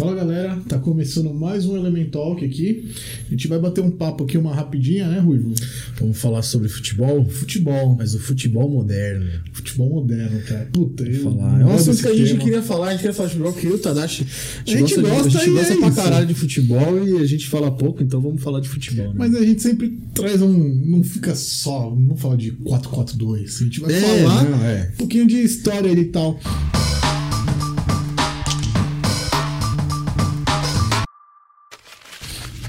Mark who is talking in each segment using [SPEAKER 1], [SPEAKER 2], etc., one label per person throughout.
[SPEAKER 1] Fala galera, tá começando mais um Elementalk aqui. A gente vai bater um papo aqui, uma rapidinha, né, Ruivo?
[SPEAKER 2] Vamos falar sobre futebol?
[SPEAKER 1] Futebol.
[SPEAKER 2] Mas o futebol moderno.
[SPEAKER 1] Futebol moderno, cara. Puta, eu.
[SPEAKER 2] Falar. É um assunto que a gente queria falar, a gente queria falar de futebol, porque eu o Tadashi.
[SPEAKER 1] A gente
[SPEAKER 2] de-
[SPEAKER 1] gosta
[SPEAKER 2] a gente gosta
[SPEAKER 1] é
[SPEAKER 2] pra
[SPEAKER 1] isso.
[SPEAKER 2] caralho de futebol e a gente fala pouco, então vamos falar de futebol. Né?
[SPEAKER 1] Mas a gente sempre traz um. Não fica só. Não fala de 442. A gente vai
[SPEAKER 2] É,
[SPEAKER 1] falar
[SPEAKER 2] não, é.
[SPEAKER 1] um pouquinho de história e tal.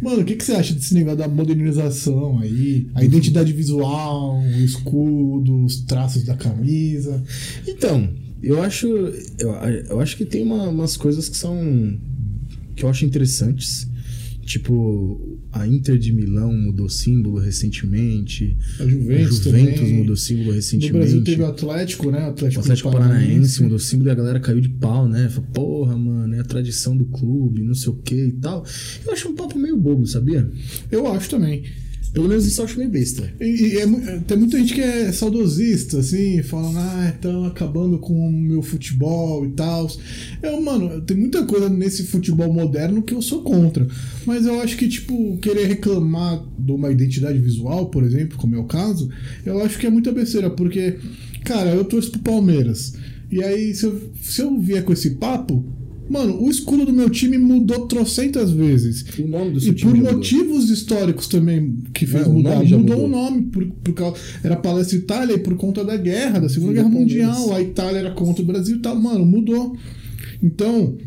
[SPEAKER 1] Mano, o que, que você acha desse negócio da modernização aí? A identidade visual, o escudo, os traços da camisa.
[SPEAKER 2] Então, eu acho. Eu, eu acho que tem uma- umas coisas que são. que eu acho interessantes. Tipo, a Inter de Milão mudou símbolo recentemente.
[SPEAKER 1] A Juventus,
[SPEAKER 2] a Juventus
[SPEAKER 1] também.
[SPEAKER 2] mudou símbolo
[SPEAKER 1] No
[SPEAKER 2] recentemente.
[SPEAKER 1] Brasil teve o Atlético, né? O
[SPEAKER 2] O
[SPEAKER 1] Atlético,
[SPEAKER 2] Atlético Paranaense mudou símbolo e a galera caiu de pau, né? Falou, porra, mano, é a tradição do clube, não sei o que e tal. Eu acho um papo meio bobo, sabia?
[SPEAKER 1] Eu acho também.
[SPEAKER 2] Pelo menos isso eu acho meio besta.
[SPEAKER 1] E, e é tem muita gente que é saudosista, assim, falando, ah, estão acabando com o meu futebol e tal. Eu, mano, tem muita coisa nesse futebol moderno que eu sou contra. Mas eu acho que, tipo, querer reclamar de uma identidade visual, por exemplo, como é o caso, eu acho que é muita besteira, porque, cara, eu torço pro Palmeiras. E aí, se eu, se eu vier com esse papo, mano, o escudo do meu time mudou trocentas vezes.
[SPEAKER 2] O nome do
[SPEAKER 1] E
[SPEAKER 2] seu
[SPEAKER 1] por
[SPEAKER 2] time já mudou.
[SPEAKER 1] motivos históricos também que fez
[SPEAKER 2] É, o
[SPEAKER 1] mudar.
[SPEAKER 2] já
[SPEAKER 1] Mudou
[SPEAKER 2] mudou.
[SPEAKER 1] o nome, por, por causa, era Palestra Itália e por conta da guerra, da Segunda Guerra. Mundial. A Itália era contra o Brasil e tal. Mano, mudou. Então,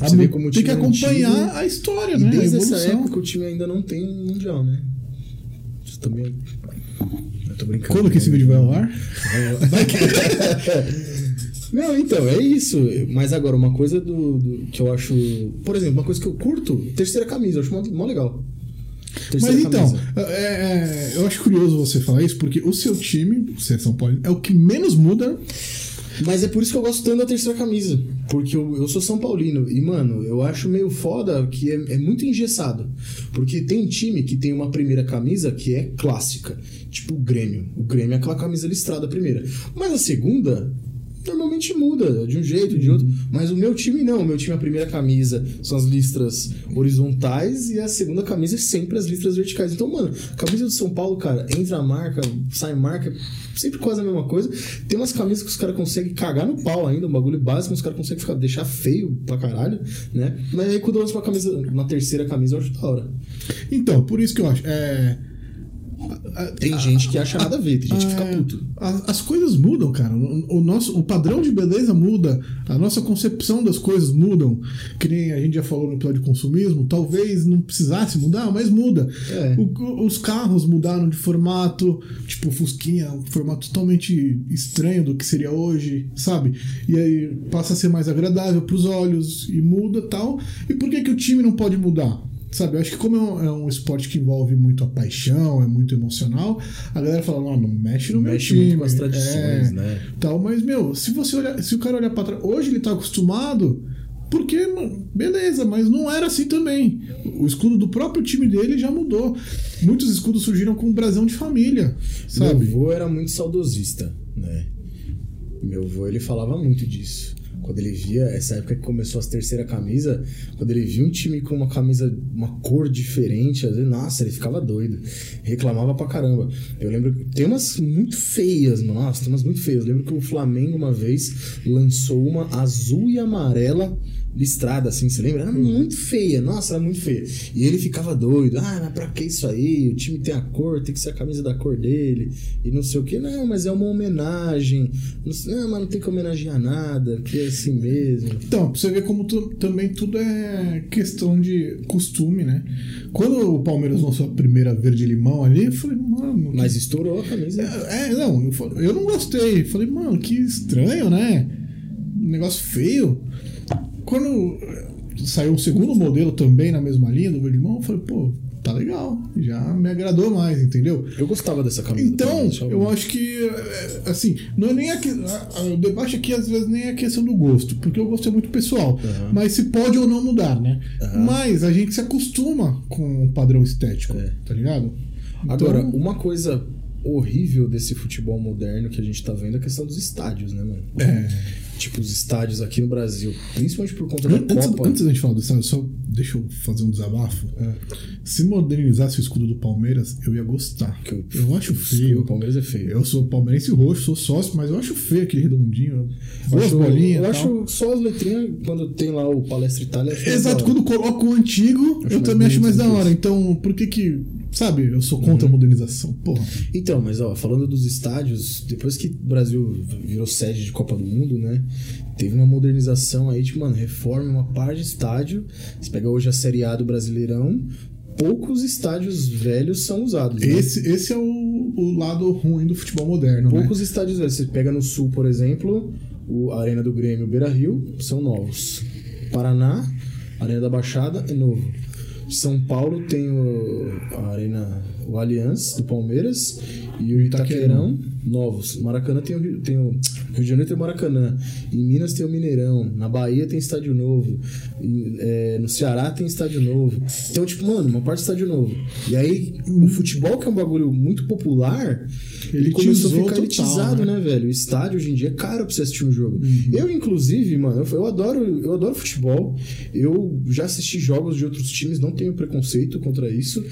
[SPEAKER 2] o
[SPEAKER 1] tem que
[SPEAKER 2] é
[SPEAKER 1] acompanhar
[SPEAKER 2] antigo,
[SPEAKER 1] a história,
[SPEAKER 2] E
[SPEAKER 1] né?
[SPEAKER 2] Desde essa época o time ainda não tem um mundial, né? Isso também. Eu tô brincando.
[SPEAKER 1] Quando que esse vídeo vai ao ar?
[SPEAKER 2] Não, então, é isso. Mas agora, uma coisa do, do- que eu acho. Por exemplo, uma coisa que eu curto, terceira camisa, eu acho mó, mó legal.
[SPEAKER 1] Mas
[SPEAKER 2] Terceira
[SPEAKER 1] então,
[SPEAKER 2] camisa.
[SPEAKER 1] é, é, eu acho curioso você falar isso, porque o seu time, você é São Paulo, é o que menos muda.
[SPEAKER 2] Mas é por isso que eu gosto tanto da terceira camisa. Porque eu, eu sou São Paulino. E, mano, eu acho meio foda que é, é muito engessado. Porque tem time que tem uma primeira camisa que é clássica. Tipo o Grêmio. O Grêmio é aquela camisa listrada primeira. Mas a segunda. Normalmente muda, de um jeito, de outro. Mas o meu time não. O meu time, a primeira camisa são as listras horizontais e a segunda camisa é sempre as listras verticais. Então, mano, a camisa do São Paulo, cara, entra a marca, sai marca, sempre quase a mesma coisa. Tem umas camisas que os caras conseguem cagar no pau ainda, um bagulho básico, os caras conseguem ficar, deixar feio pra caralho, né? Mas aí quando eu lanço uma camisa, uma terceira camisa, eu acho da hora.
[SPEAKER 1] Então, por isso que eu acho. É,
[SPEAKER 2] Tem gente que acha nada a ver, tem gente que fica
[SPEAKER 1] É,
[SPEAKER 2] puto.
[SPEAKER 1] As coisas mudam, cara. O, o nosso, o padrão de beleza muda, a nossa concepção das coisas mudam. Que nem a gente já falou no episódio de consumismo, talvez não precisasse mudar, mas muda.
[SPEAKER 2] É.
[SPEAKER 1] O- os carros mudaram de formato, tipo o Fusquinha, um formato totalmente estranho do que seria hoje, sabe? E aí passa a ser mais agradável pros olhos e muda tal. E por que, que o time não pode mudar? Sabe, eu acho que como é um, é um esporte que envolve muito a paixão, é muito emocional, a galera fala, não, não mexe no
[SPEAKER 2] Mexe
[SPEAKER 1] meu time.
[SPEAKER 2] muito com as tradições,
[SPEAKER 1] é,
[SPEAKER 2] né?
[SPEAKER 1] Tal, mas, meu, se você olhar, se o cara olhar pra trás, hoje ele tá acostumado, porque, beleza, mas não era assim também. O escudo do próprio time dele já mudou. Muitos escudos surgiram com um brasão de família, sabe?
[SPEAKER 2] Meu avô era muito saudosista, né? Meu avô, ele falava muito disso. Quando ele via, essa época que começou as terceira camisa, quando ele via um time com uma camisa, uma cor diferente, vezes, nossa, ele ficava doido. Reclamava pra caramba. Eu lembro tem umas muito feias. Nossa, tem umas muito feias. Eu lembro que o Flamengo uma vez lançou uma azul e amarela listrada, assim, você lembra? Era muito feia, nossa, era muito feia. E ele ficava doido, ah, mas pra que isso aí? O time tem a cor, tem que ser a camisa da cor dele, e não sei o que. Não, mas é uma homenagem. Não, sei- não mas não tem que homenagear nada, que é assim mesmo.
[SPEAKER 1] Então, pra você ver como tu- também tudo é questão de costume, né? Quando o Palmeiras lançou a primeira verde-limão ali, eu falei, mano. que
[SPEAKER 2] Mas estourou a camisa.
[SPEAKER 1] É, é, não, eu, eu não gostei. Falei, mano, que estranho, né? Um negócio feio. Quando saiu o segundo modelo também na mesma linha do verde limão, eu falei, pô, tá legal. Já me agradou mais, entendeu?
[SPEAKER 2] Eu gostava dessa camisa.
[SPEAKER 1] Então,
[SPEAKER 2] também,
[SPEAKER 1] eu acho que, eh, assim, não é nem a, que- a- o debate aqui às vezes nem é a questão do gosto, porque o gosto é muito pessoal.
[SPEAKER 2] Aham.
[SPEAKER 1] Mas se pode ou não mudar, né?
[SPEAKER 2] Aham.
[SPEAKER 1] Mas a gente se acostuma com o padrão estético,
[SPEAKER 2] É.
[SPEAKER 1] tá ligado?
[SPEAKER 2] Agora,
[SPEAKER 1] Então-
[SPEAKER 2] uma coisa horrível desse futebol moderno que a gente tá vendo é a questão dos estádios, né, mano?
[SPEAKER 1] É.
[SPEAKER 2] Tipo, os estádios aqui no Brasil, principalmente por conta da
[SPEAKER 1] Antes,
[SPEAKER 2] Copa.
[SPEAKER 1] antes da gente falar do estádio, só deixa eu fazer um desabafo.
[SPEAKER 2] É.
[SPEAKER 1] Se modernizasse o escudo do Palmeiras, eu ia gostar.
[SPEAKER 2] Eu-
[SPEAKER 1] Eu acho
[SPEAKER 2] o
[SPEAKER 1] feio.
[SPEAKER 2] Palmeiras é feio.
[SPEAKER 1] Eu sou palmeirense roxo, sou sócio, mas eu acho feio aquele redondinho.
[SPEAKER 2] Eu acho,
[SPEAKER 1] bolinhas.
[SPEAKER 2] eu acho só as letrinhas quando tem lá o Palestra Itália.
[SPEAKER 1] Exato, quando coloco o antigo, eu
[SPEAKER 2] mais
[SPEAKER 1] também acho mais da
[SPEAKER 2] que
[SPEAKER 1] hora. Então, por que que. Sabe, eu sou
[SPEAKER 2] Uhum.
[SPEAKER 1] contra a modernização. Porra.
[SPEAKER 2] Então, mas ó, falando dos estádios, depois que o Brasil virou sede de Copa do Mundo, né? Teve uma modernização aí, tipo, mano, reforma uma par de estádio. Você pega hoje a Série A do Brasileirão, poucos estádios velhos são usados. né?
[SPEAKER 1] Esse, esse é o, o lado ruim do futebol moderno, né?
[SPEAKER 2] Poucos estádios velhos. Você pega no Sul, por exemplo, o a Arena do Grêmio e o Beira Rio são novos. Paraná, Arena da Baixada é novo. São Paulo tem o, a Arena, o Allianz do Palmeiras e o Itaquerão, novos. Maracanã tem o, Rio- tem o Rio de Janeiro tem o Maracanã. Em Minas tem o Mineirão. Na Bahia tem estádio novo. em- é, no Ceará tem estádio novo. Então, tipo, mano, uma parte de estádio novo. E aí, o futebol, que é um bagulho muito popular, ele começou a ficar
[SPEAKER 1] total,
[SPEAKER 2] elitizado,
[SPEAKER 1] né?
[SPEAKER 2] né, velho? O estádio hoje em dia é caro pra você assistir um jogo.
[SPEAKER 1] Uhum.
[SPEAKER 2] Eu, inclusive, mano, eu, eu adoro, eu adoro futebol. Eu já assisti jogos de outros times, não tenho preconceito contra isso.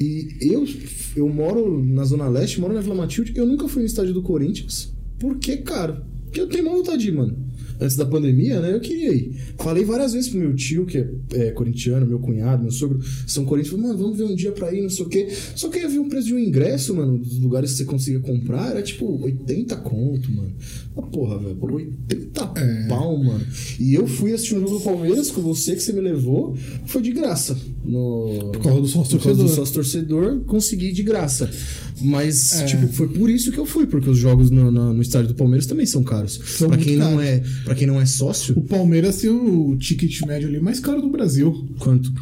[SPEAKER 2] E eu, eu moro na Zona Leste, moro na Vila Matilde, eu nunca fui no estádio do Corinthians. Por que, cara? Porque eu tenho uma vontade mano. Antes da pandemia, né? Eu queria ir. Falei várias vezes pro meu tio, que é, é corintiano, meu cunhado, meu sogro, são corintianos. Falei, mano, vamos ver um dia pra ir, não sei o quê. Só que eu ia ver um preço de um ingresso, mano, dos lugares que você conseguia comprar, era tipo 80 conto, mano. Ah, porra, velho, por 80
[SPEAKER 1] É.
[SPEAKER 2] pau, mano. E eu fui assistir um jogo do Palmeiras com você, que você me levou, foi de graça. No...
[SPEAKER 1] Por causa do sócio
[SPEAKER 2] Por causa do
[SPEAKER 1] torcedor.
[SPEAKER 2] sócio torcedor, consegui de graça. Mas,
[SPEAKER 1] É.
[SPEAKER 2] tipo, foi por isso que eu fui, porque os jogos no, no- no estádio do Palmeiras também são caros.
[SPEAKER 1] São
[SPEAKER 2] pra quem não é, para quem não é sócio,
[SPEAKER 1] O Palmeiras tem o ticket médio ali mais caro do Brasil.
[SPEAKER 2] quanto?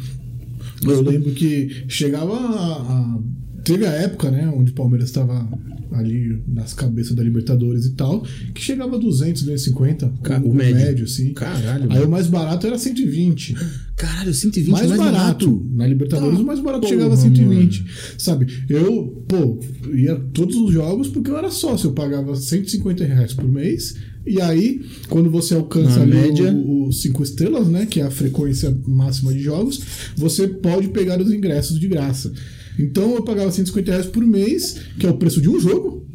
[SPEAKER 1] Eu lembro que chegava a, a- Teve a época, né, onde o Palmeiras estava ali nas cabeças da Libertadores e tal, que chegava a 200, 250,
[SPEAKER 2] Ca-
[SPEAKER 1] o,
[SPEAKER 2] o médio.
[SPEAKER 1] médio, assim.
[SPEAKER 2] Caralho,
[SPEAKER 1] Aí
[SPEAKER 2] mano.
[SPEAKER 1] o mais barato era 120.
[SPEAKER 2] Caralho, 120
[SPEAKER 1] mais,
[SPEAKER 2] mais,
[SPEAKER 1] barato. Na Libertadores,
[SPEAKER 2] Tá,
[SPEAKER 1] o mais barato
[SPEAKER 2] porra,
[SPEAKER 1] chegava a 120. Sabe? Eu, pô, ia todos os jogos porque eu era sócio. Eu pagava 150 reais por mês. E aí, quando você alcança ali
[SPEAKER 2] média.
[SPEAKER 1] os 5 estrelas, né? Que é a frequência máxima de jogos, você pode pegar os ingressos de graça. Então eu pagava 150 reais por mês, que é o preço de um jogo.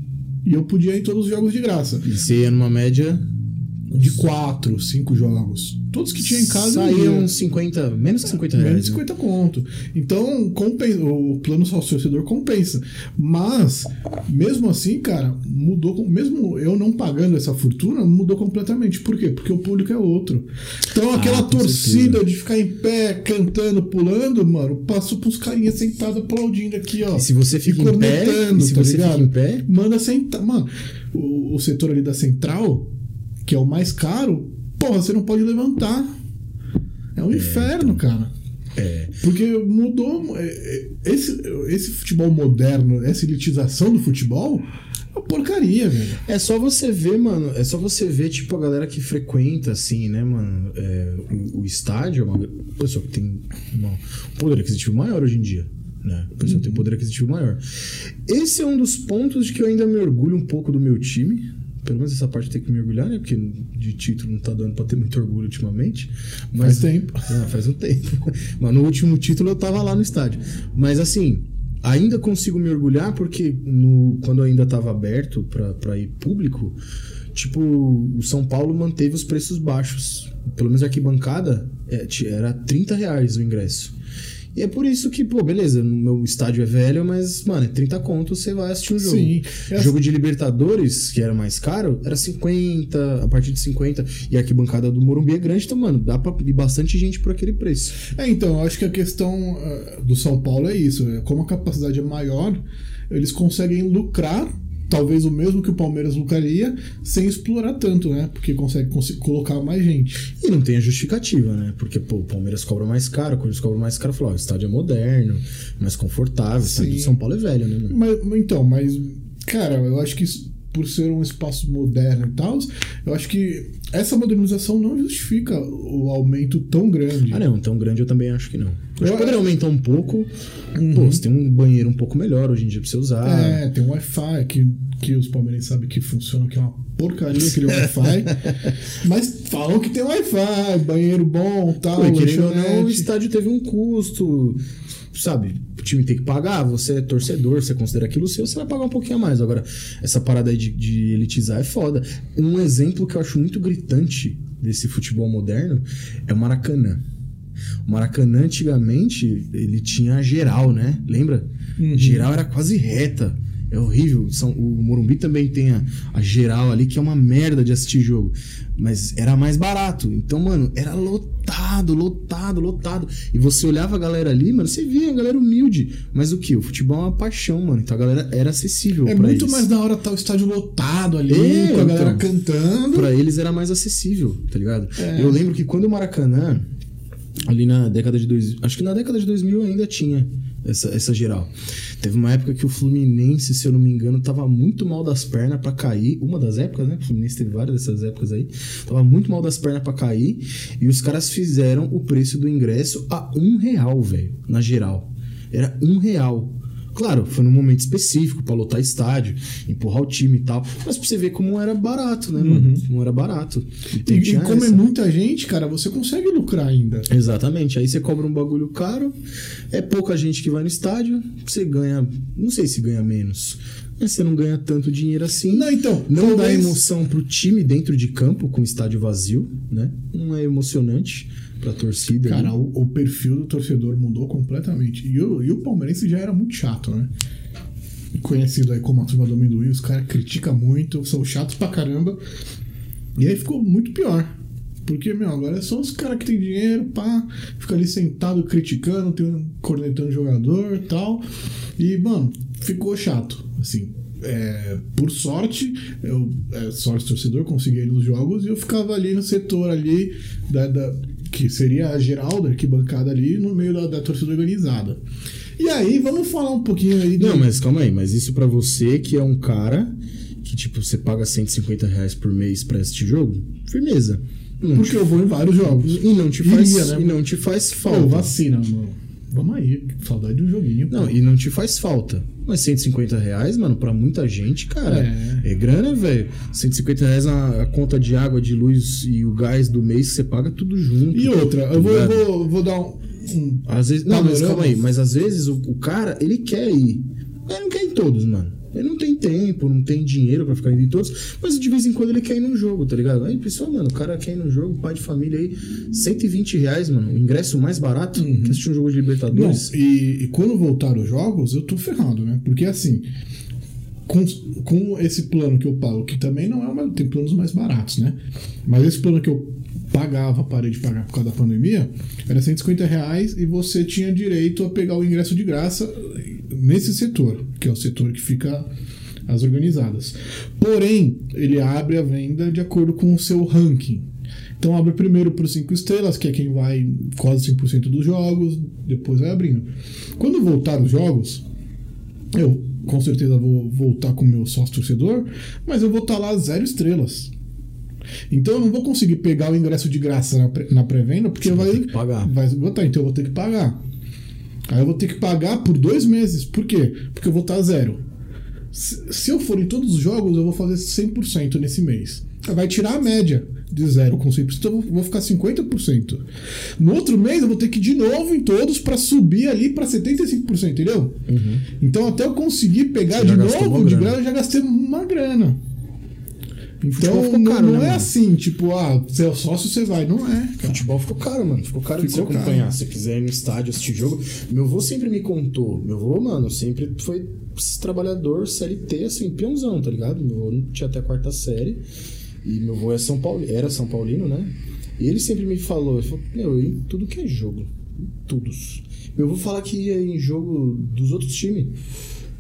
[SPEAKER 1] E eu podia ir em todos os jogos de graça.
[SPEAKER 2] E você ia numa média.
[SPEAKER 1] De 4, 5 jogos. Todos que tinha em casa. eu ia.
[SPEAKER 2] Saía uns 50, menos que 50 reais.
[SPEAKER 1] Menos de
[SPEAKER 2] né?
[SPEAKER 1] 50 conto. Então, compensa, o plano sócio torcedor compensa. Mas, mesmo assim, cara, mudou. Mesmo eu não pagando essa fortuna, mudou completamente. Por quê? Porque o público é outro. Então, aquela
[SPEAKER 2] Ah,
[SPEAKER 1] torcida
[SPEAKER 2] certeza.
[SPEAKER 1] de ficar em pé, cantando, pulando, mano, passou pros carinhas sentados aplaudindo aqui, ó.
[SPEAKER 2] E se você fica em pé, se
[SPEAKER 1] tá
[SPEAKER 2] você
[SPEAKER 1] ligado?
[SPEAKER 2] fica em pé,
[SPEAKER 1] Manda sentar. Mano, o, o setor ali da central, que é o mais caro, porra, você não pode levantar. É um inferno, cara.
[SPEAKER 2] é.
[SPEAKER 1] Porque mudou. é, é, Esse, esse futebol moderno, essa elitização do futebol, é uma porcaria, velho.
[SPEAKER 2] É só você ver, mano. É só você ver, tipo, a galera que frequenta, assim, né, mano? é, o, o estádio é uma pessoa que tem uma- um poder aquisitivo maior hoje em dia. Né? A pessoa tem um poder aquisitivo maior. Esse é um dos pontos de que eu ainda me orgulho um pouco do meu time. Pelo menos essa parte tem que me orgulhar, né? Porque de título não tá dando pra ter muito orgulho ultimamente. Mas
[SPEAKER 1] Faz tempo.
[SPEAKER 2] ah, faz um tempo. Mas no último título eu tava lá no estádio. Mas assim, ainda consigo me orgulhar porque no, quando ainda tava aberto pra, pra ir público, tipo, o São Paulo manteve os preços baixos. Pelo menos a arquibancada é, era 30 reais o ingresso. E é por isso que, pô, beleza, no meu estádio é velho, mas, mano, é 30 conto, você vai assistir um jogo.
[SPEAKER 1] Sim. É
[SPEAKER 2] Jogo de Libertadores, que era mais caro, era 50, a partir de 50. E a arquibancada do Morumbi é grande, então, mano, dá pra ir bastante gente por aquele preço.
[SPEAKER 1] É, então, eu acho que a questão eh, do São Paulo é isso. é, Como a capacidade é maior, eles conseguem lucrar, talvez o mesmo que o Palmeiras lucraria, sem explorar tanto, né? Porque consegue cons- colocar mais gente.
[SPEAKER 2] E não tem a justificativa, né? Porque, pô, o Palmeiras cobra mais caro, o Corinthians cobra mais caro. Falou, o estádio é moderno, mais confortável, o estádio do São Paulo é velho, né, mano?
[SPEAKER 1] Mas, então, mas, cara, eu acho que isso, por ser um espaço moderno e tal, eu acho que essa modernização não justifica o aumento tão grande.
[SPEAKER 2] Ah, não, tão grande eu também acho que não. Eu acho
[SPEAKER 1] Eu-
[SPEAKER 2] que poderia aumentar um pouco.
[SPEAKER 1] Uhum.
[SPEAKER 2] Pô, você tem um banheiro um pouco melhor hoje em dia pra você usar.
[SPEAKER 1] É, tem um Wi-Fi que, que os palmeirenses sabem que funciona, que é uma porcaria aquele Wi-Fi. mas falam que tem Wi-Fi, banheiro bom tal.
[SPEAKER 2] Pô, e querendo ou não, o estádio teve um custo, sabe? O time tem que pagar, você é torcedor, você considera aquilo seu, você vai pagar um pouquinho a mais. Agora, essa parada aí de, de elitizar é foda. Um exemplo que eu acho muito gritante desse futebol moderno é o Maracanã. O Maracanã, antigamente, ele tinha geral, né? Lembra?
[SPEAKER 1] Uhum.
[SPEAKER 2] Geral era quase reta. É horrível. São, o Morumbi também tem a, a geral ali, que é uma merda de assistir jogo. Mas era mais barato. Então, mano, era lotado, lotado, lotado. E você olhava a galera ali, mano, você via a galera humilde. Mas o que? O futebol é uma paixão, mano. Então a galera era acessível
[SPEAKER 1] É muito
[SPEAKER 2] eles.
[SPEAKER 1] mais da hora estar o estádio lotado ali,
[SPEAKER 2] É,
[SPEAKER 1] com a galera
[SPEAKER 2] então.
[SPEAKER 1] cantando.
[SPEAKER 2] Pra eles era mais acessível, tá ligado?
[SPEAKER 1] É.
[SPEAKER 2] Eu lembro que quando o Maracanã, ali na década de 2000, acho que na década de 2000 ainda tinha essa, essa geral. Teve uma época que o Fluminense, se eu não me engano, tava muito mal das pernas pra cair. Uma das épocas, né? O Fluminense teve várias dessas épocas aí. Tava muito mal das pernas pra cair. E os caras fizeram o preço do ingresso a um real, velho, na geral. Era um real. Claro, foi num momento específico pra lotar estádio, empurrar o time e tal. Mas pra você ver como era barato, né, mano? Como era barato. Então
[SPEAKER 1] E, e
[SPEAKER 2] tinha
[SPEAKER 1] como é
[SPEAKER 2] essa.
[SPEAKER 1] muita gente, cara, você consegue lucrar ainda.
[SPEAKER 2] Exatamente. Aí você cobra um bagulho caro, é pouca gente que vai no estádio, você ganha. Não sei se ganha menos. Mas você não ganha tanto dinheiro assim.
[SPEAKER 1] Não, então,
[SPEAKER 2] Não dá emoção pro time dentro de campo com o estádio vazio, né? Não é emocionante pra torcida.
[SPEAKER 1] Cara,
[SPEAKER 2] né?
[SPEAKER 1] o, o perfil do torcedor mudou completamente. E o, e o palmeirense já era muito chato, né? Conhecido aí como a turma do amendoim, os caras criticam muito, são chatos pra caramba. E aí ficou muito pior. Porque, meu, agora é só os caras que tem dinheiro, pá, fica ali sentado criticando, cornetando jogador e tal. E, mano, ficou chato, assim. É, por sorte, eu, é, sorte torcedor, consegui ir nos jogos e eu ficava ali no setor ali, da, da- que seria a geral da arquibancada ali, no meio da, da torcida organizada. E aí, vamos falar um pouquinho aí de-
[SPEAKER 2] Não, mas calma aí, mas isso pra você que é um cara que, tipo, você paga 150 reais por mês pra assistir jogo, firmeza. Não
[SPEAKER 1] Porque eu vou em vários jogos.
[SPEAKER 2] te- e não te faz,
[SPEAKER 1] Iria, né?
[SPEAKER 2] e não te faz
[SPEAKER 1] Pô,
[SPEAKER 2] falta.
[SPEAKER 1] vacina, mano. Vamos aí, saudade do joguinho.
[SPEAKER 2] Não,
[SPEAKER 1] pô.
[SPEAKER 2] e não te faz falta. Mas 150 reais, mano, pra muita gente, cara,
[SPEAKER 1] É.
[SPEAKER 2] é, grana, velho. 150 reais a, conta de água, de luz e o gás do mês que você paga tudo junto.
[SPEAKER 1] E outra,
[SPEAKER 2] tá
[SPEAKER 1] eu vou,
[SPEAKER 2] ligado?
[SPEAKER 1] eu vou, vou dar um. um-
[SPEAKER 2] Às vezes, não, mas calma aí. Mas às vezes o, o cara, ele quer ir. Ele não quer ir em todos, mano. Ele não tem tempo, não tem dinheiro pra ficar indo em todos. Mas de vez em quando ele quer ir num jogo, tá ligado? Aí, pessoal, mano, o cara quer ir num jogo, pai de família aí, 120 reais, mano. O ingresso mais barato que assistir um jogo de
[SPEAKER 1] Não,
[SPEAKER 2] Libertadores.
[SPEAKER 1] e, e quando voltar os jogos, eu tô ferrado, né? Porque assim, com, com esse plano que eu pago, que também não é uma. Tem planos mais baratos, né? Mas esse plano que eu pagava, parei de pagar por causa da pandemia, era 150 reais e você tinha direito a pegar o ingresso de graça nesse setor, que é o setor que fica as organizadas. Porém, ele abre a venda de acordo com o seu ranking. Então abre primeiro para os 5 estrelas, que é quem vai quase 100% dos jogos, depois vai abrindo. Quando voltar os jogos, eu com certeza vou voltar com o meu sócio torcedor, mas eu vou estar lá zero estrelas. Então eu não vou conseguir pegar o ingresso de graça na pré- na pré-venda, porque
[SPEAKER 2] Você vai
[SPEAKER 1] vai,
[SPEAKER 2] pagar.
[SPEAKER 1] vai esgotar, então eu vou ter que pagar. Aí eu vou ter que pagar por dois meses. Por quê? Porque eu vou estar zero. Se se eu for em todos os jogos, eu vou fazer 100% nesse mês. Vai tirar a média de zero com 100%, então eu vou ficar 50%. No outro mês, eu vou ter que ir de novo em todos para subir ali para 75%, entendeu? Então, até eu conseguir pegar
[SPEAKER 2] Uhum. Você
[SPEAKER 1] de novo de
[SPEAKER 2] grana,
[SPEAKER 1] eu já gastei uma grana.
[SPEAKER 2] Futebol
[SPEAKER 1] Então,
[SPEAKER 2] ficou
[SPEAKER 1] não,
[SPEAKER 2] caro,
[SPEAKER 1] não
[SPEAKER 2] né,
[SPEAKER 1] é
[SPEAKER 2] mano?
[SPEAKER 1] assim, tipo, ah, você é sócio, você vai. Não é, cara.
[SPEAKER 2] Futebol ficou caro, mano. Ficou caro de
[SPEAKER 1] Ficou
[SPEAKER 2] você acompanhar.
[SPEAKER 1] caro.
[SPEAKER 2] Se você quiser ir no estádio assistir jogo. Meu avô sempre me contou. Meu avô, mano, sempre foi trabalhador CLT, assim, peãozão, tá ligado? Meu avô não tinha até a quarta série. E meu avô é São Paulo, era São Paulino, né? E ele sempre me falou, ele falou, meu, eu ia em tudo que é jogo. Em todos. Meu avô fala que ia em jogo dos outros times.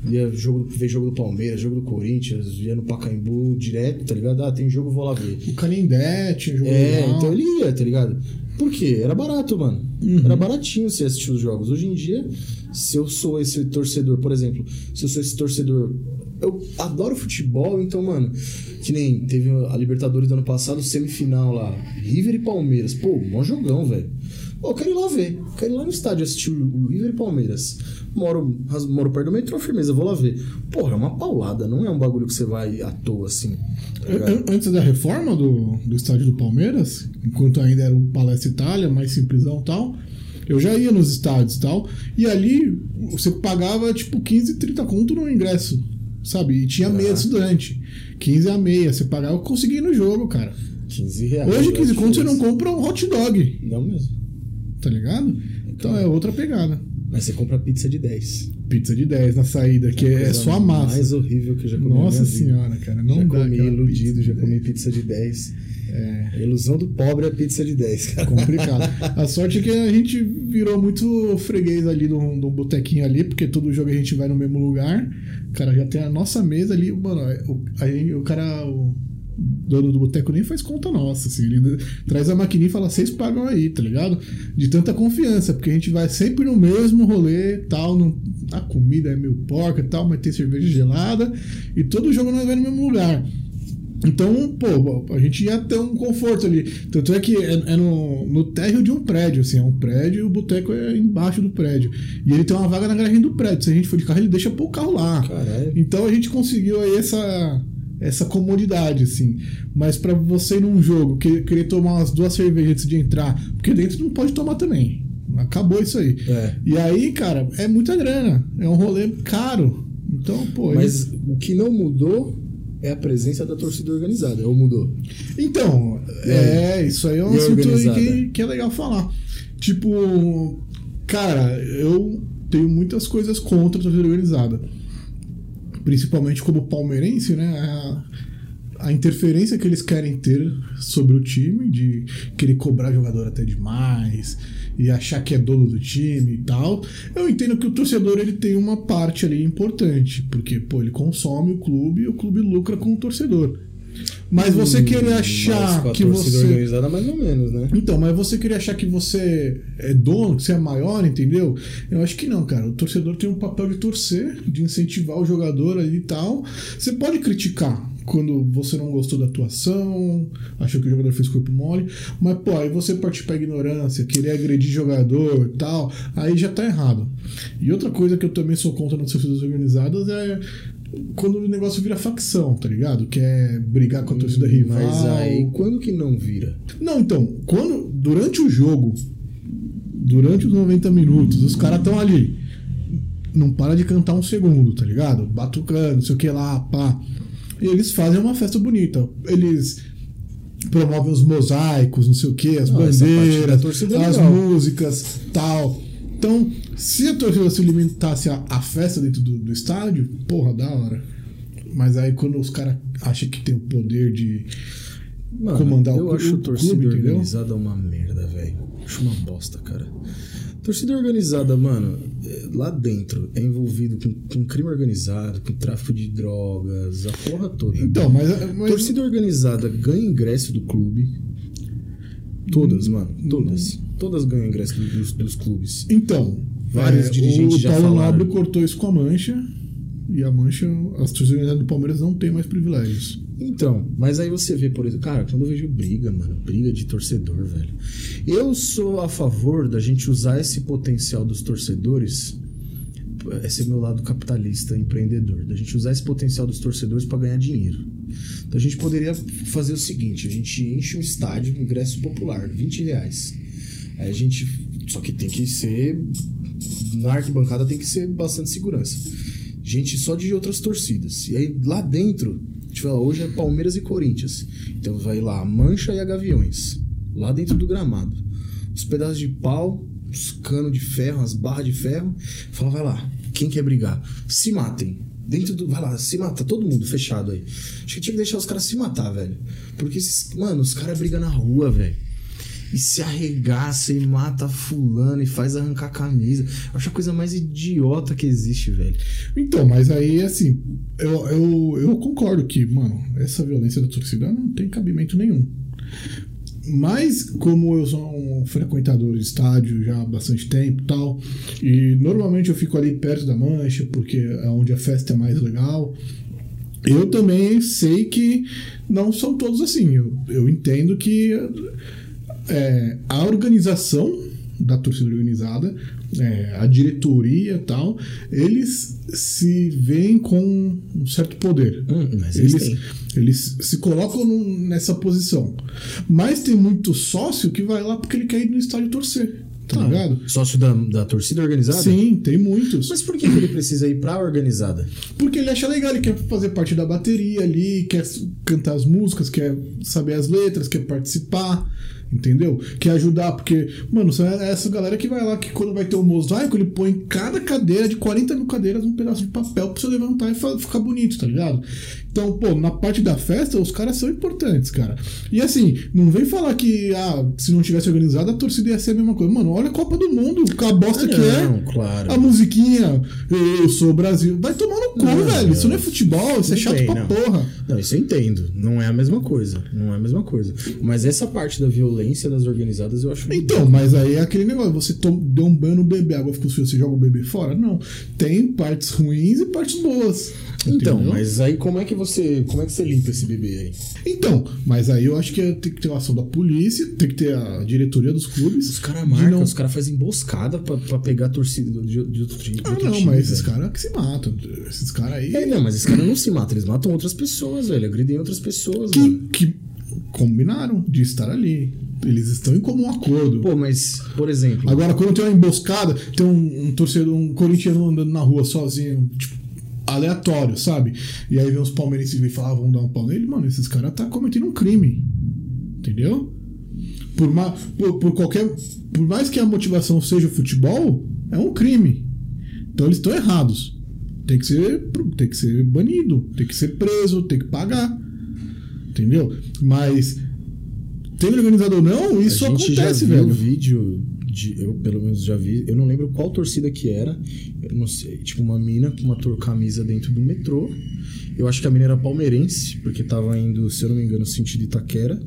[SPEAKER 2] Ia jogo, ver jogo do Palmeiras, jogo do Corinthians, ia no Pacaembu direto, tá ligado? Ah, tem jogo, vou lá ver.
[SPEAKER 1] O Canindé tinha jogo
[SPEAKER 2] É, então ele ia, tá ligado? Por quê? Era barato, mano. Era baratinho você assistir os jogos. Hoje em dia, se eu sou esse torcedor, por exemplo, se eu sou esse torcedor eu adoro futebol, então, mano, que nem teve a Libertadores do ano passado, semifinal lá, River e Palmeiras. Pô, mó jogão, velho. Pô, eu quero ir lá ver. Eu quero ir lá no estádio assistir o River e Palmeiras. Moro, moro perto do metrô, firmeza, vou lá ver. Porra, é uma paulada, não é um bagulho que você vai à toa, assim.
[SPEAKER 1] tá Antes da reforma do, do estádio do Palmeiras, enquanto ainda era o Palestra Itália, mais simplesão e tal, eu já ia nos estádios e tal, e ali você pagava tipo 15, 30 conto no ingresso, sabe? E tinha meia estudante. 15 a meia, você pagava, eu consegui ir no jogo, cara.
[SPEAKER 2] 15 reais.
[SPEAKER 1] Hoje, 15 conto, você não compra um hot dog.
[SPEAKER 2] Não mesmo.
[SPEAKER 1] Tá ligado? Então é outra pegada.
[SPEAKER 2] Mas você compra pizza de 10.
[SPEAKER 1] Pizza de 10 na saída, que é, só a massa.
[SPEAKER 2] mais horrível que eu já comi.
[SPEAKER 1] Nossa senhora, cara. Não
[SPEAKER 2] já
[SPEAKER 1] dá
[SPEAKER 2] comi iludido, já comi
[SPEAKER 1] 10.
[SPEAKER 2] pizza de 10. É. A ilusão do pobre é pizza de 10, cara.
[SPEAKER 1] complicado. A sorte é que a gente virou muito freguês ali no, no botequinho ali, porque todo jogo a gente vai no mesmo lugar. Cara, já tem a nossa mesa ali, mano. O, aí o cara, o dono do boteco nem faz conta nossa, assim. Ele traz a maquininha e fala, vocês pagam aí, tá ligado? De tanta confiança, porque a gente vai sempre no mesmo rolê, tal. Não, a comida é meio porca e tal, mas tem cerveja gelada. E todo jogo nós vai no mesmo lugar. Então, pô, a gente ia ter um conforto ali. Tanto é que é, é no, no térreo de um prédio, assim, é um prédio e o boteco é embaixo do prédio. E ele tem uma vaga na garagem do prédio. Se a gente for de carro, ele deixa pôr o carro lá.
[SPEAKER 2] Caralho.
[SPEAKER 1] Então a gente conseguiu aí essa, essa comodidade, assim. Mas pra você ir num jogo, que, querer tomar umas duas cervejas antes de entrar, porque dentro não pode tomar também. Acabou isso aí.
[SPEAKER 2] É.
[SPEAKER 1] E aí, cara, é muita grana. É um rolê caro. Então, pô.
[SPEAKER 2] Mas o que não mudou é a presença da torcida organizada. Ou mudou?
[SPEAKER 1] Então, é, isso aí é um assunto que, que é legal falar. Tipo, cara, eu tenho muitas coisas contra a torcida organizada. Principalmente como palmeirense, né? A, a interferência que eles querem ter sobre o time, de querer cobrar jogador até demais e achar que é dono do time e tal. Eu entendo que o torcedor ele tem uma parte ali importante, porque pô, ele consome o clube e o clube lucra com o torcedor. Mas você querer
[SPEAKER 2] Hum,
[SPEAKER 1] achar
[SPEAKER 2] com a
[SPEAKER 1] que você
[SPEAKER 2] organizada, mais ou menos, né?
[SPEAKER 1] então, mas você queria achar que você é dono, que você é maior, entendeu? Eu acho que não, cara. O torcedor tem um papel de torcer, de incentivar o jogador ali e tal. Você pode criticar quando você não gostou da atuação, achou que o jogador fez corpo mole, mas, pô, aí você partir pra ignorância, querer agredir jogador e tal, aí já tá errado. E outra coisa que eu também sou contra nas torcidas organizadas é quando o negócio vira facção, tá ligado? Quer brigar com a torcida rival.
[SPEAKER 2] Mas aí, quando que não vira?
[SPEAKER 1] Não, então, quando durante o jogo, durante os 90 minutos, os caras estão ali. Não para de cantar um segundo, tá ligado? Batucando, não sei o que lá, pá. E eles fazem uma festa bonita. Eles promovem os mosaicos, não sei o que, as
[SPEAKER 2] da
[SPEAKER 1] bandeiras,
[SPEAKER 2] é
[SPEAKER 1] as
[SPEAKER 2] legal.
[SPEAKER 1] músicas, tal. Então, se a torcida se limitasse a, a festa dentro do, do estádio, porra, da hora. Mas aí quando os caras acham que tem o poder de
[SPEAKER 2] Mano,
[SPEAKER 1] comandar
[SPEAKER 2] eu
[SPEAKER 1] o,
[SPEAKER 2] acho
[SPEAKER 1] o
[SPEAKER 2] torcida
[SPEAKER 1] clube, entendeu?
[SPEAKER 2] organizada uma merda, velho. Acho uma bosta, cara. Torcida organizada, mano, é, lá dentro é envolvido com, com crime organizado, com tráfico de drogas, a porra toda.
[SPEAKER 1] Então, mas, mas
[SPEAKER 2] Torcida organizada ganha ingresso do clube. Todas, mano. Todas. Todas ganham ingresso do- dos, dos clubes.
[SPEAKER 1] Então,
[SPEAKER 2] Vários dirigentes
[SPEAKER 1] o
[SPEAKER 2] já
[SPEAKER 1] Paulo
[SPEAKER 2] falaram.
[SPEAKER 1] Nobre cortou isso com a Mancha. E a Mancha, as torcidas do Palmeiras não tem mais privilégios.
[SPEAKER 2] Então, mas aí você vê, por exemplo, cara, quando eu vejo briga, mano, briga de torcedor, velho. Eu sou a favor da gente usar esse potencial dos torcedores. Esse é meu lado capitalista, empreendedor. Da gente usar esse potencial dos torcedores para ganhar dinheiro. Então a gente poderia fazer o seguinte: a gente enche um estádio, ingresso popular, 20 reais. A gente. Só que tem que ser. Na arquibancada tem que ser bastante segurança. Gente só de outras torcidas. E aí lá dentro, tipo, hoje é Palmeiras e Corinthians. Então vai lá a Mancha e a Gaviões. Lá dentro do gramado. Os pedaços de pau, os canos de ferro, as barras de ferro. Fala, vai lá, quem quer brigar? Se matem. Dentro do. Vai lá, se mata, todo mundo fechado aí. Acho que tinha que deixar os caras se matar, velho. Porque, esses, mano, os caras brigam na rua, velho e se arregaça e mata fulano e faz arrancar a camisa. Eu acho a coisa mais idiota que existe, velho.
[SPEAKER 1] Então, mas aí, assim, eu, eu, eu concordo que, mano, essa violência da torcida não tem cabimento nenhum. Mas, como eu sou um frequentador de estádio já há bastante tempo e tal, e normalmente eu fico ali perto da mancha, porque é onde a festa é mais legal. eu também sei que não são todos assim. Eu, eu entendo que é, a organização da torcida organizada, é, a diretoria e tal, eles se veem com um certo poder.
[SPEAKER 2] Hum, mas eles,
[SPEAKER 1] eles, eles se colocam num- nessa posição. Mas tem muito sócio que vai lá porque ele quer ir no estádio torcer. Tá
[SPEAKER 2] Ah,
[SPEAKER 1] ligado?
[SPEAKER 2] Sócio da, da torcida organizada?
[SPEAKER 1] Sim, tem muitos.
[SPEAKER 2] Mas por que ele precisa ir pra organizada?
[SPEAKER 1] Porque ele acha legal, ele quer fazer parte da bateria ali, quer cantar as músicas, quer saber as letras, quer participar, entendeu? Quer ajudar, porque, mano, são essa galera que vai lá, que quando vai ter o mosaico, ele põe em cada cadeira de 40 mil cadeiras um pedaço de papel pra você levantar e ficar bonito, tá ligado? Então, pô, na parte da festa, os caras são importantes, cara. E assim, não vem falar que, ah, se não tivesse organizado, a torcida ia ser a mesma coisa. Mano, olha a Copa do Mundo, a bosta que é.
[SPEAKER 2] Não, claro.
[SPEAKER 1] A musiquinha, eu sou o Brasil. Vai tomar no cu,
[SPEAKER 2] Não,
[SPEAKER 1] velho. Isso não é futebol, isso é
[SPEAKER 2] Tudo
[SPEAKER 1] chato
[SPEAKER 2] bem,
[SPEAKER 1] pra
[SPEAKER 2] não.
[SPEAKER 1] porra.
[SPEAKER 2] Não, isso eu entendo. Não é a mesma coisa. Não é a mesma coisa. Mas essa parte da violência das organizadas eu acho.
[SPEAKER 1] Então, mas aí é aquele negócio, você tom- deu um banho no bebê, agora ficou sujo, você joga o bebê fora? Não. Tem partes ruins e partes boas.
[SPEAKER 2] Então,
[SPEAKER 1] entendeu?
[SPEAKER 2] mas aí como é que você. Como é que você limpa esse bebê aí?
[SPEAKER 1] Então, mas aí eu acho que tem que ter a ação da polícia, tem que ter a diretoria dos clubes.
[SPEAKER 2] Os caras marcam,
[SPEAKER 1] não-
[SPEAKER 2] os caras fazem emboscada pra, pra pegar a torcida de, de outro, time-
[SPEAKER 1] Ah, não,
[SPEAKER 2] time,
[SPEAKER 1] mas esses
[SPEAKER 2] velho.
[SPEAKER 1] caras que se matam. Esses caras aí.
[SPEAKER 2] É, não, mas esses caras não se matam, eles matam outras pessoas, velho. Agridem outras pessoas, mano.
[SPEAKER 1] que, que combinaram de estar ali. Eles estão em comum acordo.
[SPEAKER 2] Pô, mas, por exemplo.
[SPEAKER 1] Agora, quando tem uma emboscada, tem um, um torcedor, um corintiano andando na rua sozinho, tipo, aleatório, sabe? E aí vem os palmeirenses e vem falar, ah, vamos dar um pau nele. Mano, esses caras tá cometendo um crime. Entendeu? Por, ma por, por qualquer. Por mais que a motivação seja o futebol, é um crime. Então eles estão errados. Tem que ser, tem que ser banido, tem que ser preso, tem que pagar. Entendeu? Mas, tendo organizado ou não, isso acontece, velho.
[SPEAKER 2] vídeo de, eu pelo menos já vi, eu não lembro qual torcida que era, eu não sei, tipo uma mina com uma camisa dentro do metrô. Eu acho que a mina era palmeirense, porque tava indo, se eu não me engano, sentido Itaquera.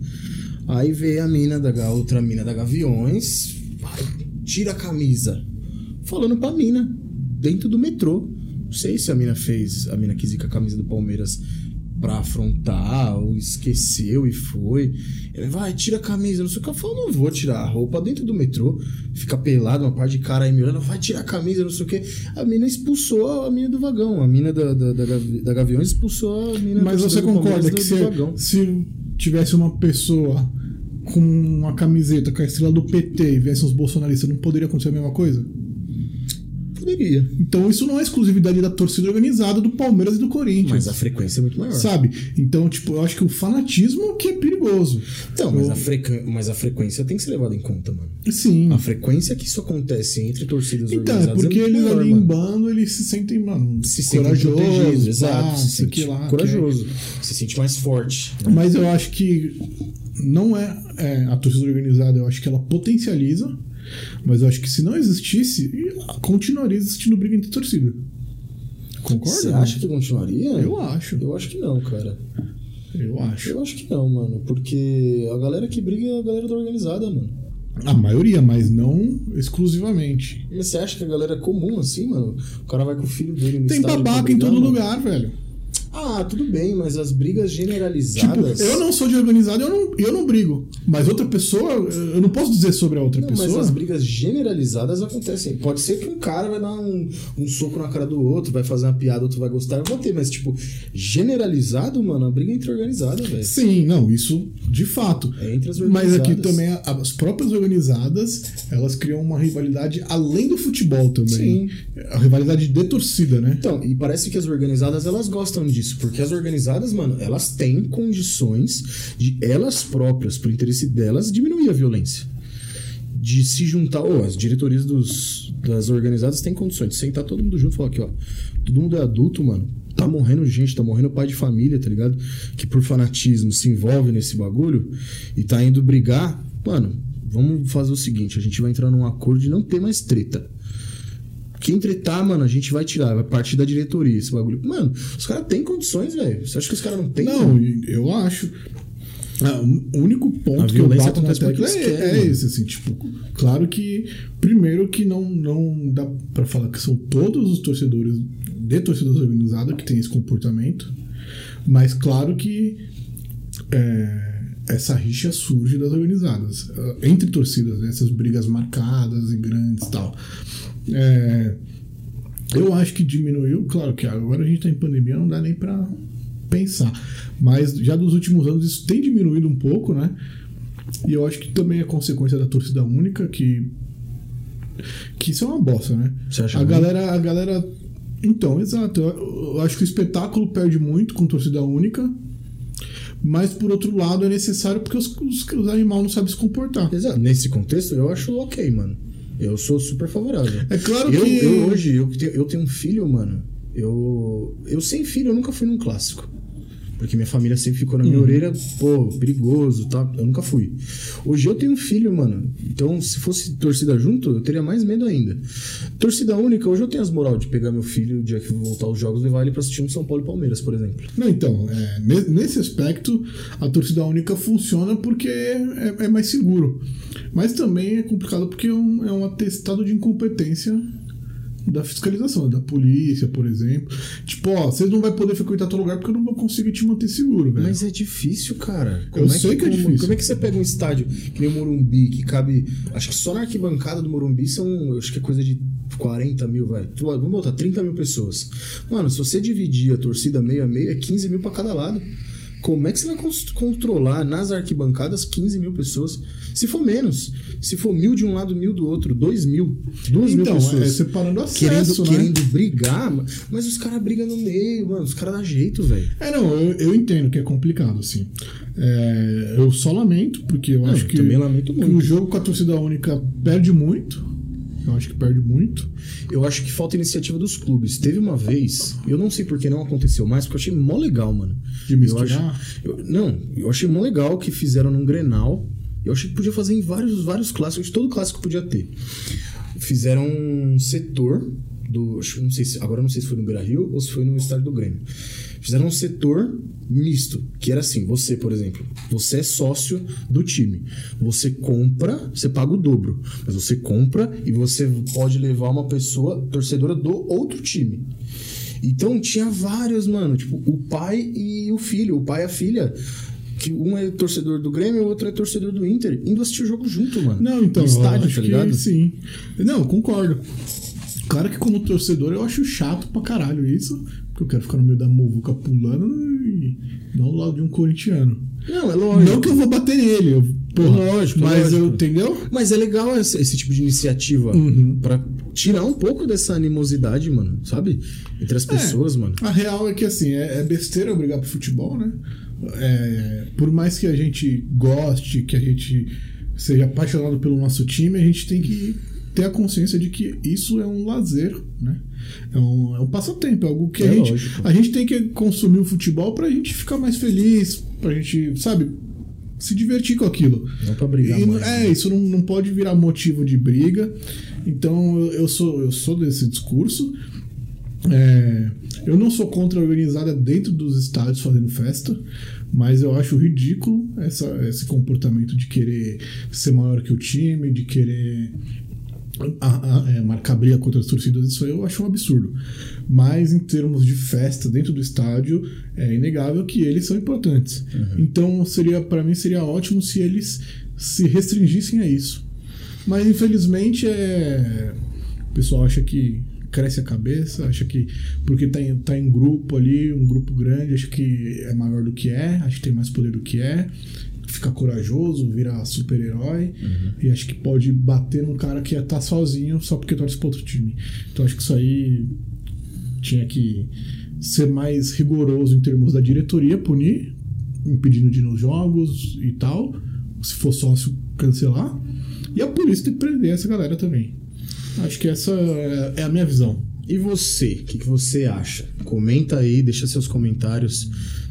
[SPEAKER 2] Aí veio a mina da outra mina da Gaviões, vai, tira a camisa. Falando pra mina, dentro do metrô. Não sei se a mina fez, a mina quis ir com a camisa do Palmeiras pra afrontar, ou esqueceu e foi. Ele vai, tira a camisa, não sei o que. Eu falo, não vou tirar a roupa dentro do metrô, fica pelado, uma parte de cara aí me olhando, vai tirar a camisa, não sei o que. A mina expulsou a mina do vagão, a mina da, da, da, da Gaviões expulsou a mina
[SPEAKER 1] Mas
[SPEAKER 2] do-
[SPEAKER 1] você
[SPEAKER 2] do
[SPEAKER 1] concorda
[SPEAKER 2] do-
[SPEAKER 1] que
[SPEAKER 2] do
[SPEAKER 1] se,
[SPEAKER 2] vagão.
[SPEAKER 1] se tivesse uma pessoa com uma camiseta com a estrela do PT e viesse uns bolsonaristas, não poderia acontecer a mesma coisa?
[SPEAKER 2] Poderia.
[SPEAKER 1] Então isso não é exclusividade da torcida organizada do Palmeiras e do Corinthians.
[SPEAKER 2] Mas a frequência é muito maior.
[SPEAKER 1] Sabe? Então, tipo, eu acho que o fanatismo que é perigoso.
[SPEAKER 2] Então, mas
[SPEAKER 1] Eu-
[SPEAKER 2] a, frequ... mas a frequência tem que ser levada em conta, mano.
[SPEAKER 1] Sim.
[SPEAKER 2] A frequência que isso acontece entre torcidas
[SPEAKER 1] Então, é
[SPEAKER 2] organizadas
[SPEAKER 1] porque
[SPEAKER 2] muito
[SPEAKER 1] eles
[SPEAKER 2] maior,
[SPEAKER 1] ali em
[SPEAKER 2] mano.
[SPEAKER 1] bando, eles se sentem, mano,
[SPEAKER 2] se
[SPEAKER 1] corajosos,
[SPEAKER 2] protegido, exato,
[SPEAKER 1] pá,
[SPEAKER 2] se sente
[SPEAKER 1] lá,
[SPEAKER 2] corajoso, se sente mais forte.
[SPEAKER 1] que- Mas eu acho que não é, é, a torcida organizada, eu acho que ela potencializa, mas eu acho que se não existisse, continuaria existindo briga entre torcida. Concorda?
[SPEAKER 2] Você acha que continuaria?
[SPEAKER 1] Eu acho.
[SPEAKER 2] Eu acho que não, cara.
[SPEAKER 1] Eu acho.
[SPEAKER 2] Eu acho que não, mano. Porque a galera que briga é a galera da organizada, mano.
[SPEAKER 1] A maioria, mas não exclusivamente.
[SPEAKER 2] Mas você acha que a galera é comum assim, mano? O cara vai com o filho dele no
[SPEAKER 1] Tem babaca em todo
[SPEAKER 2] mano?
[SPEAKER 1] lugar, velho.
[SPEAKER 2] Ah, tudo bem, mas as brigas
[SPEAKER 1] Tipo,
[SPEAKER 2] generalizadas.
[SPEAKER 1] eu não sou de organizado, eu não, eu não brigo. Mas outra pessoa, eu não posso dizer sobre a outra
[SPEAKER 2] Não, mas
[SPEAKER 1] pessoa.
[SPEAKER 2] as brigas generalizadas acontecem. Pode ser que um cara vai dar um, um soco na cara do outro, vai fazer uma piada, outro vai gostar, vai ter, mas, tipo, generalizado, mano, a briga é entre organizada, velho.
[SPEAKER 1] Sim, não, isso de fato.
[SPEAKER 2] É entre as
[SPEAKER 1] Mas aqui
[SPEAKER 2] organizadas.
[SPEAKER 1] também as próprias organizadas, elas criam uma rivalidade além do futebol também.
[SPEAKER 2] Sim.
[SPEAKER 1] A rivalidade de torcida, né?
[SPEAKER 2] Então, e parece que as organizadas elas gostam disso, porque as organizadas, mano, elas têm condições de elas próprias, por interesse delas, diminuir a violência. De se juntar, ou as diretorias dos, das organizadas têm condições de sentar todo mundo junto e falar aqui, ó, todo mundo é adulto, mano. Tá morrendo gente, tá morrendo pai de família, tá ligado? Que por fanatismo se envolve nesse bagulho e tá indo brigar. Mano, vamos fazer o seguinte: a gente vai entrar num acordo de não ter mais treta. Quem tretar, mano, a gente vai tirar, vai partir da diretoria esse bagulho. Mano, os caras têm condições, velho. Você acha que os caras não têm?
[SPEAKER 1] Não,
[SPEAKER 2] mano?
[SPEAKER 1] eu acho. Ah, o único
[SPEAKER 2] A
[SPEAKER 1] ponto que eu bato na tecla é, é
[SPEAKER 2] mano.
[SPEAKER 1] esse, assim, tipo, claro que, primeiro que não, não dá pra falar que são todos os torcedores de torcida organizada que tem esse comportamento, Mas claro que é, essa rixa surge das organizadas, eh, entre torcidas, né? essas brigas marcadas e grandes e tal. É, eu acho que diminuiu, claro que agora a gente está em pandemia, não dá nem para pensar. Mas já dos últimos anos isso tem diminuído um pouco, né? E eu acho que também é consequência da torcida única, que. Que isso é uma bosta, né?
[SPEAKER 2] Você acha
[SPEAKER 1] a
[SPEAKER 2] ruim?
[SPEAKER 1] galera, a galera. Então, exato. Eu, eu acho que o espetáculo perde muito com torcida única. Mas por outro lado é necessário porque os, os, os animais não sabem se comportar.
[SPEAKER 2] Exato. Nesse contexto, eu acho ok, mano. Eu sou super favorável.
[SPEAKER 1] É claro
[SPEAKER 2] eu,
[SPEAKER 1] que.
[SPEAKER 2] eu hoje, eu, eu tenho um filho, mano. Eu, eu sem filho, eu nunca fui num clássico. Porque minha família sempre ficou na minha orelha, pô, perigoso, tá? Eu nunca fui. Hoje eu tenho um filho, mano. Então, se fosse torcida junto, eu teria mais medo ainda. Torcida única, hoje eu tenho as moral de pegar meu filho, o dia que eu voltar aos jogos, levar ele pra assistir um São Paulo e Palmeiras, por exemplo.
[SPEAKER 1] Não, então, é, ne- nesse aspecto, a torcida única funciona porque é, é mais seguro. Mas também é complicado porque é um, é um atestado de incompetência da fiscalização, da polícia, por exemplo. Tipo, ó, vocês não vão poder frequentar tal lugar porque eu não vou conseguir te manter seguro, velho.
[SPEAKER 2] Mas é difícil, cara.
[SPEAKER 1] Eu sei que é
[SPEAKER 2] como-
[SPEAKER 1] difícil.
[SPEAKER 2] Como é que você pega um estádio que nem o Morumbi, que cabe. Acho que só na arquibancada do Morumbi são. Acho que é coisa de 40 mil, vai. Tu- Vamos botar 30 mil pessoas. Mano, se você dividir a torcida meio a meio, é 15 mil pra cada lado. Como é que você vai controlar nas arquibancadas 15 mil pessoas? Se for menos. Se for mil de um lado, mil do outro, dois mil. Duas mil
[SPEAKER 1] então,
[SPEAKER 2] pessoas.
[SPEAKER 1] é separando
[SPEAKER 2] Querendo,
[SPEAKER 1] acesso, né?
[SPEAKER 2] querendo brigar, ma- mas os caras brigam no meio, mano. Os caras dão jeito, velho.
[SPEAKER 1] É, não, eu, eu entendo que é complicado, assim. É, eu só lamento, porque eu
[SPEAKER 2] Não,
[SPEAKER 1] acho que, que o jogo com a torcida única perde muito. Eu acho que perde muito.
[SPEAKER 2] Eu acho que falta iniciativa dos clubes. Teve uma vez, eu não sei por que não aconteceu mais, porque eu achei mó legal, mano.
[SPEAKER 1] De
[SPEAKER 2] Eu
[SPEAKER 1] misturar?
[SPEAKER 2] acho- eu- não, eu achei mó legal que fizeram num Grenal. Eu achei que podia fazer em vários, vários clássicos, todo clássico podia ter. Fizeram um setor do. Não sei se, agora eu não sei se foi no Beira Rio ou se foi no estádio do Grêmio. Fizeram um setor misto, que era assim: você, por exemplo, você é sócio do time. Você compra, você paga o dobro. Mas você compra e você pode levar uma pessoa torcedora do outro time. Então tinha vários, mano. Tipo, o pai e o filho, o pai e a filha. Que um é torcedor do Grêmio e o outro é torcedor do Inter, indo assistir o jogo junto, mano.
[SPEAKER 1] Não, então,
[SPEAKER 2] No estádio, tá ligado?
[SPEAKER 1] sim. Não, concordo. Claro que como torcedor eu acho chato pra caralho isso, porque eu quero ficar no meio da muvuca pulando e não do lado de um corintiano.
[SPEAKER 2] Não, é lógico.
[SPEAKER 1] Não que eu vou bater nele, eu, porra,
[SPEAKER 2] Lógico,
[SPEAKER 1] mas
[SPEAKER 2] lógico.
[SPEAKER 1] eu, entendeu?
[SPEAKER 2] Mas é legal esse, esse tipo de iniciativa
[SPEAKER 1] Uhum.
[SPEAKER 2] pra tirar um pouco dessa animosidade, mano, sabe? Entre as pessoas, mano.
[SPEAKER 1] A real é que assim, é, é besteira eu brigar pro futebol, né? É, por mais que a gente goste, que a gente seja apaixonado pelo nosso time, a gente tem que ter a consciência de que isso é um lazer, né? É um, é um passatempo, é algo que a
[SPEAKER 2] É
[SPEAKER 1] gente,
[SPEAKER 2] lógico.
[SPEAKER 1] a gente tem que consumir o futebol pra gente ficar mais feliz, pra gente, sabe, se divertir com aquilo.
[SPEAKER 2] Não pra brigar
[SPEAKER 1] E,
[SPEAKER 2] mais.
[SPEAKER 1] é,
[SPEAKER 2] né?
[SPEAKER 1] isso não, não pode virar motivo de briga. Então eu, eu sou, eu sou desse discurso. É, eu não sou contra a organizada dentro dos estádios fazendo festa, mas eu acho ridículo essa, esse comportamento de querer ser maior que o time, de querer a- a- é, marcar briga contra as torcidas, isso aí eu acho um absurdo. Mas em termos de festa dentro do estádio, é inegável que eles são importantes. Então seria para mim seria ótimo se eles se restringissem a isso. Mas infelizmente é o pessoal acha que cresce a cabeça, acha que porque tá em, tá em grupo ali, um grupo grande, acha que é maior do que é, acha que tem mais poder do que é, fica corajoso, vira super-herói e acho que pode bater num cara que ia estar sozinho só porque torce para outro time. Então acho que isso aí tinha que ser mais rigoroso em termos da diretoria, punir, impedindo de ir nos jogos e tal, se for sócio cancelar, e a polícia tem que prender essa galera também. Acho que essa é é a minha visão.
[SPEAKER 2] E você, o que, que você acha? Comenta aí, deixa seus comentários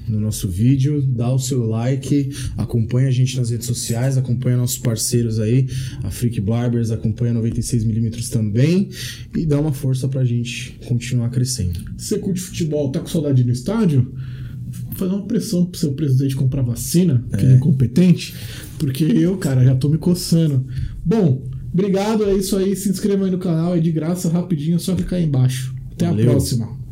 [SPEAKER 2] no nosso vídeo, dá o seu like, acompanha a gente nas redes sociais, acompanha nossos parceiros aí, a Freak Barbers, acompanha 96mm também e dá uma força pra gente continuar crescendo.
[SPEAKER 1] Se você curte futebol, tá com saudade no estádio, fazer uma pressão pro seu presidente comprar vacina, que ele é incompetente, porque eu, cara, já tô me coçando. Bom, obrigado, é isso aí. Se inscreva aí no canal, é de graça, rapidinho, é só clicar aí embaixo. Até
[SPEAKER 2] Valeu.
[SPEAKER 1] a próxima.